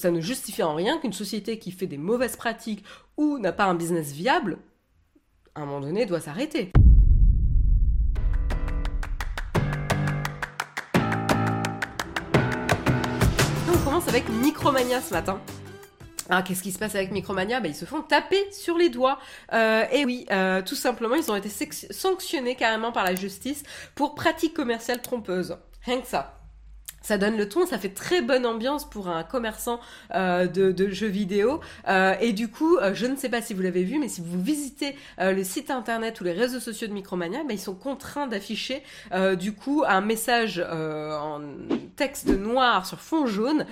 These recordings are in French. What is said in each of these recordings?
Ça ne justifie en rien qu'une société qui fait des mauvaises pratiques ou n'a pas un business viable, à un moment donné, doit s'arrêter. on commence avec Micromania ce matin. Alors qu'est-ce qui se passe avec Micromania? Bah, Ils se font taper sur les doigts. Euh, et oui, euh, tout simplement, ils ont été sanctionnés carrément par la justice pour pratiques commerciales trompeuses. Rien que ça ça donne le ton, ça fait très bonne ambiance pour un commerçant euh, de, jeux vidéo. Euh, et du coup, euh, je ne sais pas si vous l'avez vu, mais si vous visitez le site internet ou les réseaux sociaux de Micromania, bah, ils sont contraints d'afficher du coup un message en texte noir sur fond jaune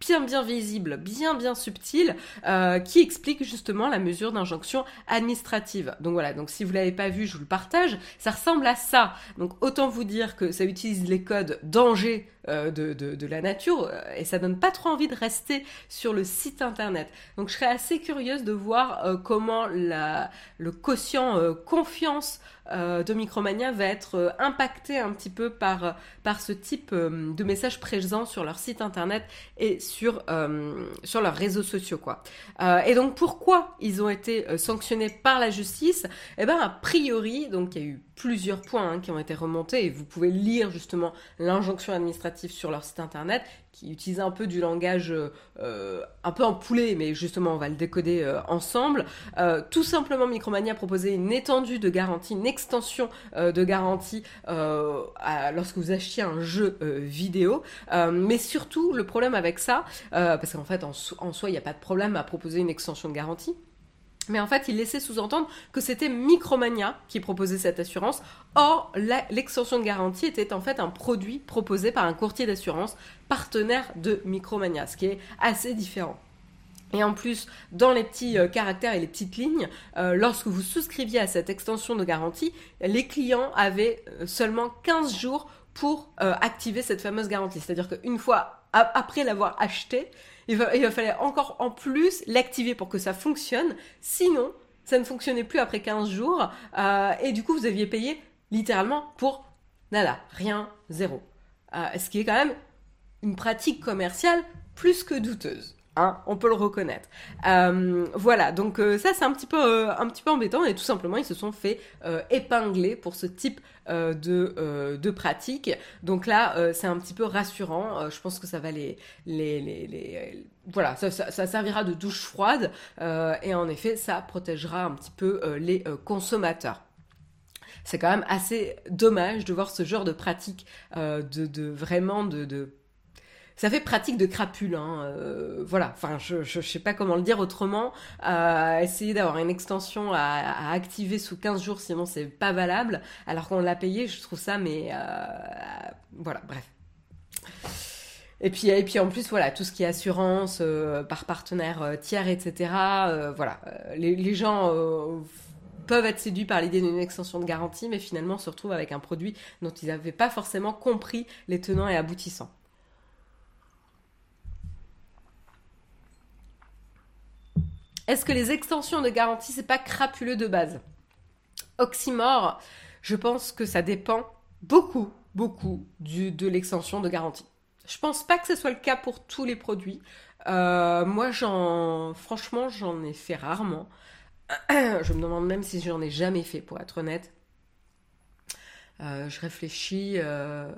bien bien visible, bien bien subtil, euh, qui explique justement la mesure d'injonction administrative. Donc voilà, donc si vous l'avez pas vu, je vous le partage. Ça ressemble à ça. Donc autant vous dire que ça utilise les codes danger euh, de, la nature euh, et ça donne pas trop envie de rester sur le site internet. Donc je serais assez curieuse de voir euh, comment la, le quotient confiance de Micromania va être impacté un petit peu par, par ce type de messages présents sur leur site internet et sur, sur leurs réseaux sociaux. Quoi. et donc pourquoi ils ont été sanctionnés par la justice? Eh bien a priori, donc il y a eu plusieurs points hein, qui ont été remontés et vous pouvez lire justement l'injonction administrative sur leur site internet qui utilise un peu du langage euh, un peu en poulet, mais justement on va le décoder euh, ensemble. Euh, tout simplement, Micromania a proposé une étendue de garantie, une extension de garantie lorsque vous achetiez un jeu vidéo. mais surtout, le problème avec ça, parce qu'en fait en soi il n'y a pas de problème à proposer une extension de garantie. Mais en fait, il laissait sous-entendre que c'était Micromania qui proposait cette assurance. Or, l'extension de garantie était en fait un produit proposé par un courtier d'assurance partenaire de Micromania, ce qui est assez différent. Et en plus, dans les petits euh, caractères et les petites lignes, euh, lorsque vous souscriviez à cette extension de garantie, les clients avaient euh, seulement 15 jours pour activer cette fameuse garantie. C'est-à-dire qu'une fois après l'avoir acheté, il va, il falloir encore en plus l'activer pour que ça fonctionne. Sinon, ça ne fonctionnait plus après 15 jours. Euh, et du coup, vous aviez payé littéralement pour nada, rien, zéro. Euh, ce qui est quand même une pratique commerciale plus que douteuse. Hein, on peut le reconnaître. Euh, voilà, donc euh, ça c'est un petit peu euh, un petit peu embêtant et tout simplement ils se sont fait épingler pour ce type de, pratique. Donc là c'est un petit peu rassurant. je pense que ça va les voilà ça, servira de douche froide et en effet ça protégera un petit peu les consommateurs c'est quand même assez dommage de voir ce genre de pratique de, vraiment de ça fait pratique de crapule. Hein, euh, voilà, enfin, je, je, sais pas comment le dire autrement. Euh, essayer d'avoir une extension à, activer sous 15 jours, sinon c'est pas valable. Alors qu'on l'a payé, je trouve ça, mais euh, voilà, bref. Et puis, en plus, voilà, tout ce qui est assurance par partenaire tiers, etc. voilà, les, les gens peuvent être séduits par l'idée d'une extension de garantie, mais finalement se retrouvent avec un produit dont ils n'avaient pas forcément compris les tenants et aboutissants. Est-ce que les extensions de garantie, c'est pas crapuleux de base? Oxymore, je pense que ça dépend beaucoup, beaucoup de l'extension de garantie. Je pense pas que ce soit le cas pour tous les produits. Euh, moi, j'en, franchement, j'en ai fait rarement. je me demande même si j'en ai jamais fait, pour être honnête. Euh, je réfléchis. Euh,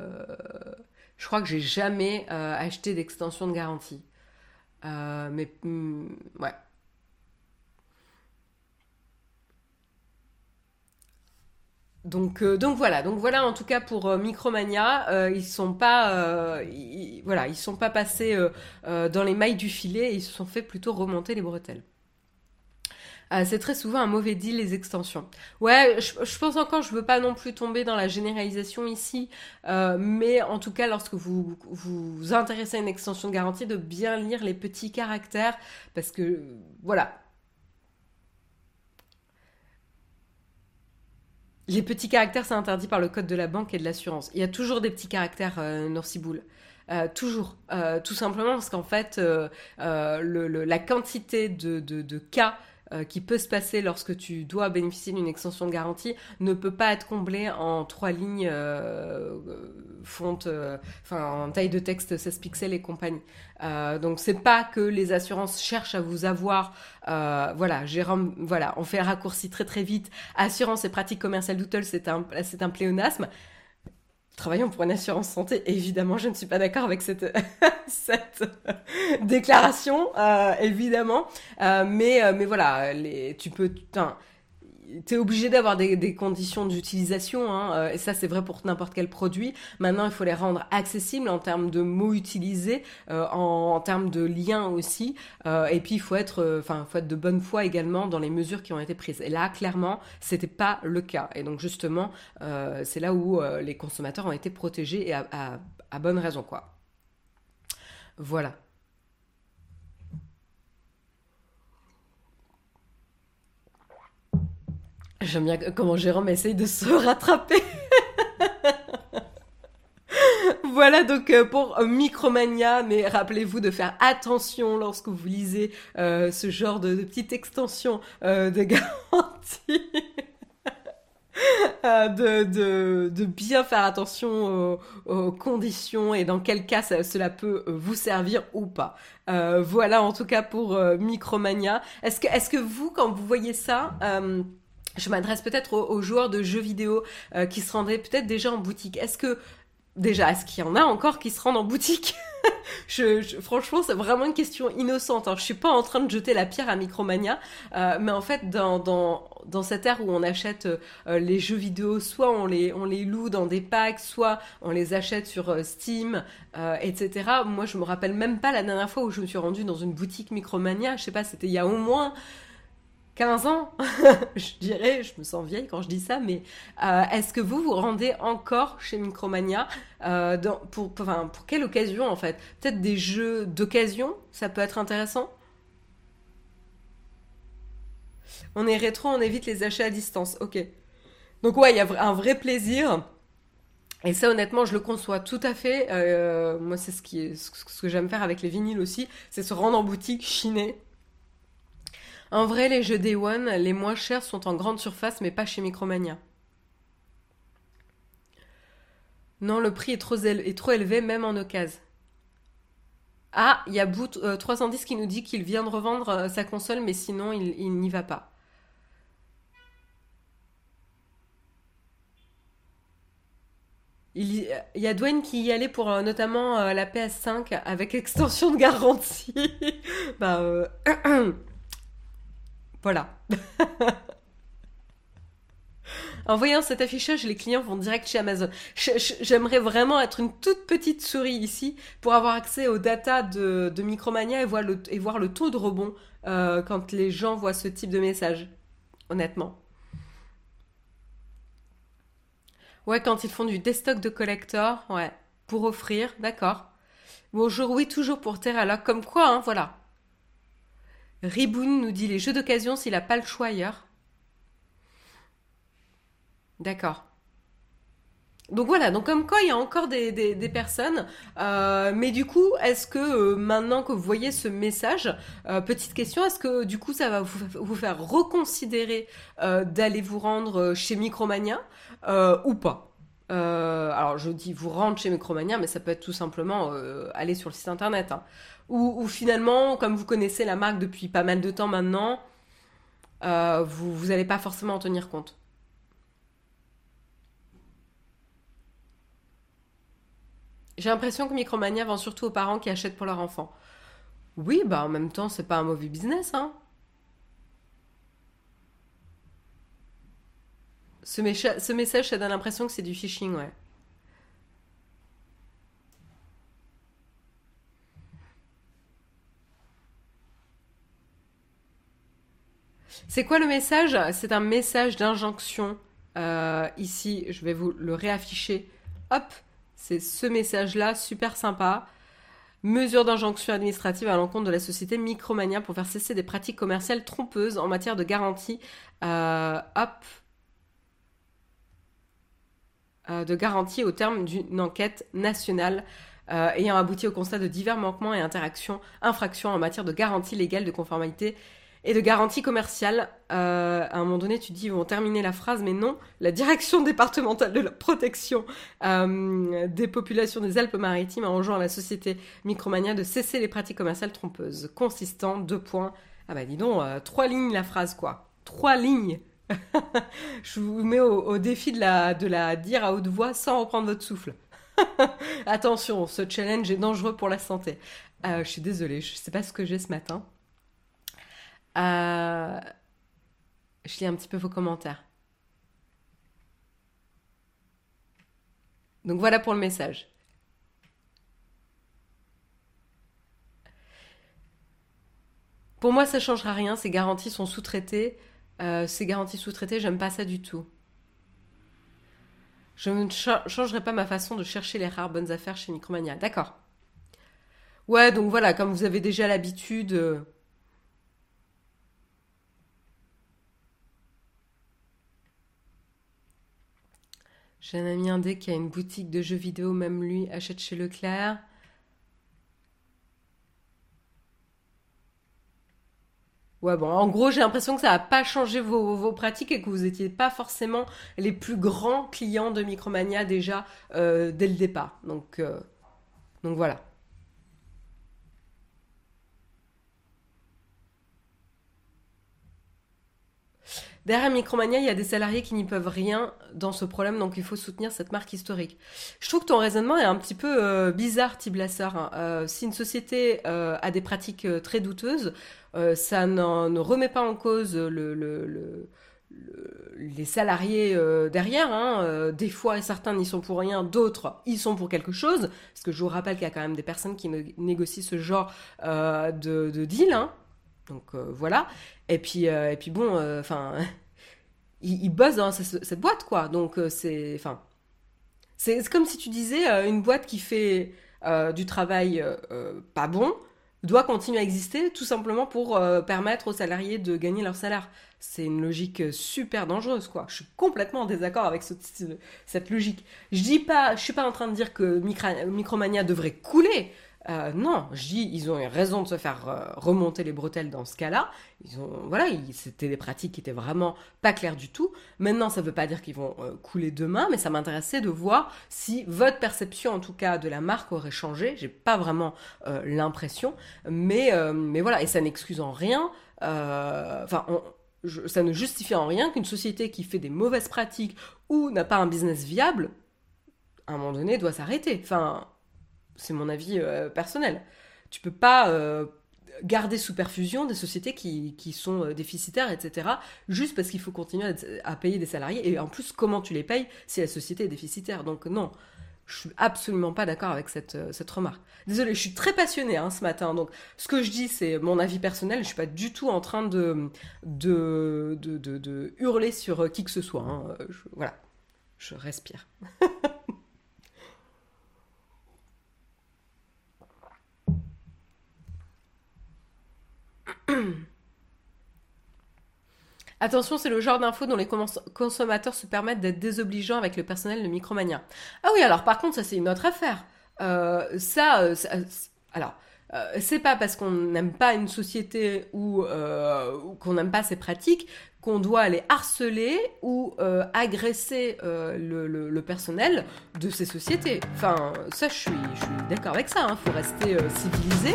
je crois que j'ai jamais acheté d'extension de garantie. mais hmm, ouais, Donc, euh, donc voilà, donc voilà en tout cas pour euh, Micromania, euh, ils sont pas, voilà, ils sont pas passés dans les mailles du filet, ils se sont fait plutôt remonter les bretelles. c'est très souvent un mauvais deal les extensions. Ouais, je, pense encore, je veux pas non plus tomber dans la généralisation ici, mais en tout cas lorsque vous vous intéressez à une extension de garantie, de bien lire les petits caractères, parce que voilà, Les petits caractères, c'est interdit par le code de la banque et de l'assurance. Il y a toujours des petits caractères euh, Norciboul. Euh, toujours. Euh, tout simplement parce qu'en fait, euh, la quantité de, cas euh, qui peut se passer lorsque tu dois bénéficier d'une extension de garantie ne peut pas être comblé en trois lignes euh, fonte, enfin en taille de texte 16 pixels et compagnie. donc c'est pas que les assurances cherchent à vous avoir, voilà, Jérôme, voilà, on fait un raccourci très très vite. Assurance et pratique commerciale d'Outel, c'est un, c'est un pléonasme travaillons pour une assurance santé. évidemment, je ne suis pas d'accord avec cette, cette déclaration, euh, évidemment. Euh, mais, euh, mais voilà, les, tu peux tu es obligé d'avoir des, conditions d'utilisation, hein, euh, et ça c'est vrai pour n'importe quel produit. Maintenant, il faut les rendre accessibles en termes de mots utilisés, euh, en, termes de liens aussi, euh, et puis il faut être, enfin, faut être de bonne foi également dans les mesures qui ont été prises. Et là, clairement, c'était pas le cas. Et donc justement, c'est là où les consommateurs ont été protégés et à, à bonne raison, quoi. Voilà. J'aime bien comment Jérôme essaye de se rattraper. voilà donc euh, pour Micromania, mais rappelez-vous de faire attention lorsque vous lisez euh, ce genre de, petite extension euh, de garantie. de, bien faire attention aux, conditions et dans quel cas cela peut vous servir ou pas. voilà en tout cas pour Micromania. Est-ce que vous, quand vous voyez ça, je m'adresse peut-être aux, joueurs de jeux vidéo euh, qui se rendraient peut-être déjà en boutique. Est-ce que déjà, est-ce qu'il y en a encore qui se rendent en boutique franchement, c'est vraiment une question innocente. Hein. Je suis pas en train de jeter la pierre à Micromania, euh, mais en fait, dans, cette ère où on achète euh, les jeux vidéo, soit on les, on les loue dans des packs, soit on les achète sur Steam, etc. Moi, je me rappelle même pas la dernière fois où je me suis rendue dans une boutique Micromania. Je sais pas, c'était il y a au moins 15 ans, je dirais, je me sens vieille quand je dis ça, mais euh, est-ce que vous vous rendez encore chez Micromania euh, pour, pour, pour quelle occasion en fait? Peut-être des jeux d'occasion, ça peut être intéressant? On est rétro, on évite les achats à distance, ok. Donc ouais, il y a un vrai plaisir. Et ça, honnêtement, je le conçois tout à fait. Euh, moi, c'est ce, ce que j'aime faire avec les vinyles aussi, c'est se rendre en boutique, chiner, en vrai, les jeux Day One, les moins chers sont en grande surface, mais pas chez Micromania. Non, le prix est trop, élevé, même en occasion. Ah, il y a Boot 310 euh, qui nous dit qu'il vient de revendre euh, sa console, mais sinon, il, n'y va pas. Il y a Dwayne qui y allait pour euh, notamment la PS5 avec extension de garantie. bah, Voilà. En voyant cet affichage, les clients vont direct chez Amazon. J'aimerais vraiment être une toute petite souris ici pour avoir accès aux data de, Micromania et voir, le, taux de rebond euh, quand les gens voient ce type de message. Honnêtement. Ouais, quand ils font du destock de collector, ouais, pour offrir, d'accord. Bonjour, oui, toujours pour Terra, comme quoi, hein, voilà. Riboun nous dit les jeux d'occasion s'il n'a pas le choix ailleurs. D'accord. Donc voilà, donc comme quoi il y a encore des, personnes, euh, mais du coup, est-ce que euh, maintenant que vous voyez ce message, euh, petite question, est-ce que du coup ça va vous, faire reconsidérer d'aller vous rendre chez Micromania ou pas? Alors je dis vous rendre chez Micromania, mais ça peut être tout simplement aller sur le site internet. Hein ou, finalement, comme vous connaissez la marque depuis pas mal de temps maintenant, euh, vous n'allez pas forcément en tenir compte. J'ai l'impression que Micromania vend surtout aux parents qui achètent pour leur enfant. Oui, bah en même temps, c'est pas un mauvais business, hein. Ce, ce message, ça donne l'impression que c'est du phishing, ouais. C'est quoi le message? C'est un message d'injonction. Euh, ici, je vais vous le réafficher. Hop, c'est ce message-là, super sympa. Mesure d'injonction administrative à l'encontre de la société Micromania pour faire cesser des pratiques commerciales trompeuses en matière de garantie. Euh, hop. Euh, de garantie au terme d'une enquête nationale ayant abouti au constat de divers manquements et infractions en matière de garantie légale de conformité et de garantie commerciale. Euh, à un moment donné, tu dis ils vont terminer la phrase, mais non. La direction départementale de la protection euh, des populations des Alpes-Maritimes a enjoint à la société Micromania de cesser les pratiques commerciales trompeuses, consistant deux points. Ah bah dis donc, euh, trois lignes la phrase quoi. Trois lignes. Je vous mets au, défi de la, de la dire à haute voix sans reprendre votre souffle. Attention, ce challenge est dangereux pour la santé. je suis désolée, je ne sais pas ce que j'ai ce matin. Euh, je lis un petit peu vos commentaires. Donc voilà pour le message. Pour moi, ça ne changera rien. Ces garanties sont sous-traitées. Euh, ces garanties sous-traitées, j'aime pas ça du tout. Je ne changerai pas ma façon de chercher les rares bonnes affaires chez Micromania. D'accord. Ouais, donc voilà, comme vous avez déjà l'habitude. Euh, J'ai un ami indé qui a une boutique de jeux vidéo, même lui achète chez Leclerc. Ouais, bon, en gros, j'ai l'impression que ça n'a pas changé vos, pratiques et que vous n'étiez pas forcément les plus grands clients de Micromania déjà euh, dès le départ. Donc, euh, donc voilà. Derrière Micromania, il y a des salariés qui n'y peuvent rien dans ce problème, donc il faut soutenir cette marque historique. Je trouve que ton raisonnement est un petit peu euh, bizarre, Tiblassar. Hein. Euh, si une société euh, a des pratiques très douteuses, ça ne remet pas en cause le, les salariés derrière. Hein. des fois, certains n'y sont pour rien, d'autres y sont pour quelque chose. Parce que je vous rappelle qu'il y a quand même des personnes qui négocient ce genre de, deal. Hein. Donc voilà. Et puis, euh, et puis bon, euh, enfin, il, bosse dans cette, boîte, quoi. Donc euh, c'est, enfin, c'est comme si tu disais une boîte qui fait du travail pas bon doit continuer à exister tout simplement pour permettre aux salariés de gagner leur salaire. C'est une logique super dangereuse, quoi. Je suis complètement en désaccord avec cette logique. Je dis pas, je suis pas en train de dire que Micromania devrait couler. Euh, non, je ils ont eu raison de se faire euh, remonter les bretelles dans ce cas-là. Ils ont, voilà, c'était des pratiques qui étaient vraiment pas claires du tout. Maintenant, ça ne veut pas dire qu'ils vont euh, couler demain, mais ça m'intéressait de voir si votre perception, en tout cas, de la marque aurait changé. J'ai pas vraiment l'impression, mais, mais voilà, et ça n'excuse en rien. Enfin, ça ne justifie en rien qu'une société qui fait des mauvaises pratiques ou n'a pas un business viable, à un moment donné, doit s'arrêter. Enfin, c'est mon avis euh, personnel. Tu peux pas euh, garder sous perfusion des sociétés qui, sont euh, déficitaires, etc., juste parce qu'il faut continuer à, payer des salariés. Et en plus, comment tu les payes si la société est déficitaire? Donc non, je suis absolument pas d'accord avec cette, cette remarque. Désolée, je suis très passionnée hein, ce matin, donc ce que je dis, c'est mon avis personnel, je suis pas du tout en train de, de, de, hurler sur qui que ce soit. Hein. voilà, je respire. Attention, c'est le genre d'infos dont les consommateurs se permettent d'être désobligeants avec le personnel de Micromania. Ah oui, alors par contre, ça c'est une autre affaire. Euh, ça, euh, alors, euh, c'est pas parce qu'on n'aime pas une société ou, qu'on n'aime pas ses pratiques qu'on doit aller harceler ou agresser le, personnel de ces sociétés. Enfin, ça, je suis, d'accord avec ça. Il hein. faut rester civilisé.